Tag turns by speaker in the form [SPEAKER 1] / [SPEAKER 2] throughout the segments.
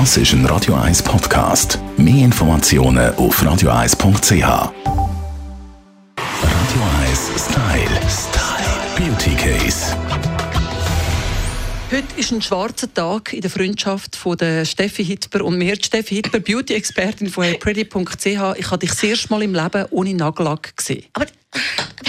[SPEAKER 1] Das ist ein Radio 1 Podcast. Mehr Informationen auf radio1.ch. Radio 1 Style. Style. Beauty Case.
[SPEAKER 2] Heute ist ein schwarzer Tag in der Freundschaft von der Steffi Hitber und mir. Die Steffi Hitber, Beauty-Expertin von heypretty.ch. Ich habe dich das erste Mal im Leben ohne Nagellack gesehen.
[SPEAKER 3] Aber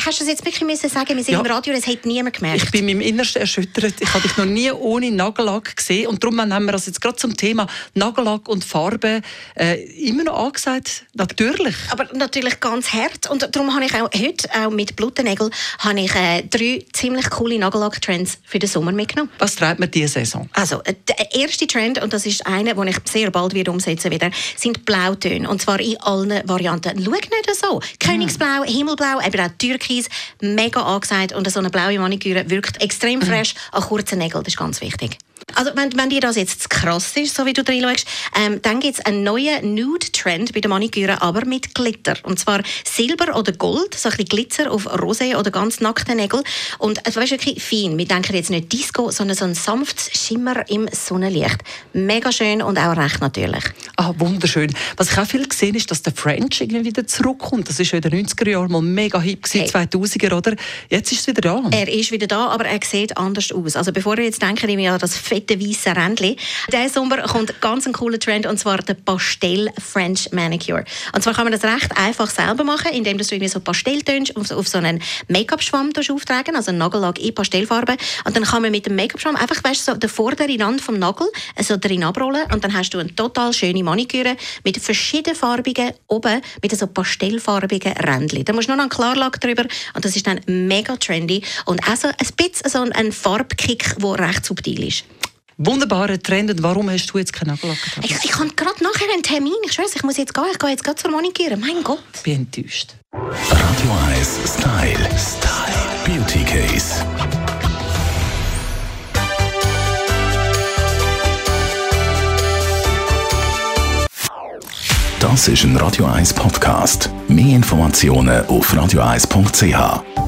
[SPEAKER 3] hast du das jetzt wirklich müssen sagen? Wir sind
[SPEAKER 2] Ja.
[SPEAKER 3] im Radio, das hat niemand gemerkt.
[SPEAKER 2] Ich bin meinem Innersten erschüttert. Ich habe dich noch nie ohne Nagellack gesehen. Und darum haben wir das jetzt gerade zum Thema Nagellack und Farbe äh, immer noch angesagt. Natürlich.
[SPEAKER 3] aber natürlich ganz hart und darum habe ich auch heute auch mit Blutennägel habe ich äh, drei ziemlich coole Nagellack-Trends für den Sommer mitgenommen.
[SPEAKER 2] Was treibt man diese Saison?
[SPEAKER 3] Also, äh, der erste Trend, und das ist einer, den ich sehr bald wieder umsetzen wieder, sind Blautöne. Und zwar in allen Varianten. Schau nicht so. Königsblau, Himmelblau, eben auch Türkis, mega angesagt. Und so eine blaue Maniküre wirkt extrem fresh an kurzen Nägeln. Das ist ganz wichtig. Also, wenn, wenn dir das jetzt zu krass ist, so wie du drin schaust, ähm, dann gibt es einen neuen Nude-Trend bei der Maniküre, aber mit Glitter. Und zwar Silber oder Gold, so ein bisschen Glitzer auf rosé oder ganz nackte Nägel. Und es ist wirklich fein. Wir denken jetzt nicht Disco, sondern so ein sanftes Schimmer im Sonnenlicht. Mega schön und auch recht natürlich.
[SPEAKER 2] Ah, wunderschön. Was ich auch viel gesehen ist, dass der French irgendwie wieder zurückkommt. Das ist ja in den 90er Jahren mal mega hip gewesen,
[SPEAKER 3] Hey.
[SPEAKER 2] 2000er, oder? Jetzt ist es wieder da.
[SPEAKER 3] Er ist wieder da, aber er sieht anders aus. Also bevor ihr jetzt denkt, ich mir an das fette weiße Rändchen. Diesen Sommer kommt ganz ein cooler Trend und zwar der Pastell French Manicure. Und zwar kann man das recht einfach selber machen, indem du irgendwie so Pastelltöne auf, auf so einen Make-up-Schwamm auftragen, also einen Nagellack in Pastellfarbe. Und dann kann man mit dem Make-up-Schwamm einfach, weißt du, so den vorderen Rand vom Nagel so drin abrollen und dann hast du eine total schöne Maniküre mit verschiedenfarbigen oben, mit so pastellfarbigen Rändchen. Da musst du noch einen Klarlack drüber und das ist dann mega trendy und auch so ein bisschen so ein Farbkick, der recht subtil ist.
[SPEAKER 2] Wunderbarer Trend. Und warum hast du jetzt keinen Nagellack getragen?
[SPEAKER 3] Ich, ich habe gerade nachher einen Termin. Ich schwöre, ich muss jetzt gehen. Ich gehe jetzt gerade zur Maniküre. Mein Gott.
[SPEAKER 2] Ich bin enttäuscht.
[SPEAKER 1] Radio 1 Style. Style. Beauty Case. Das ist ein Radio 1 Podcast. Mehr Informationen auf radio1.ch.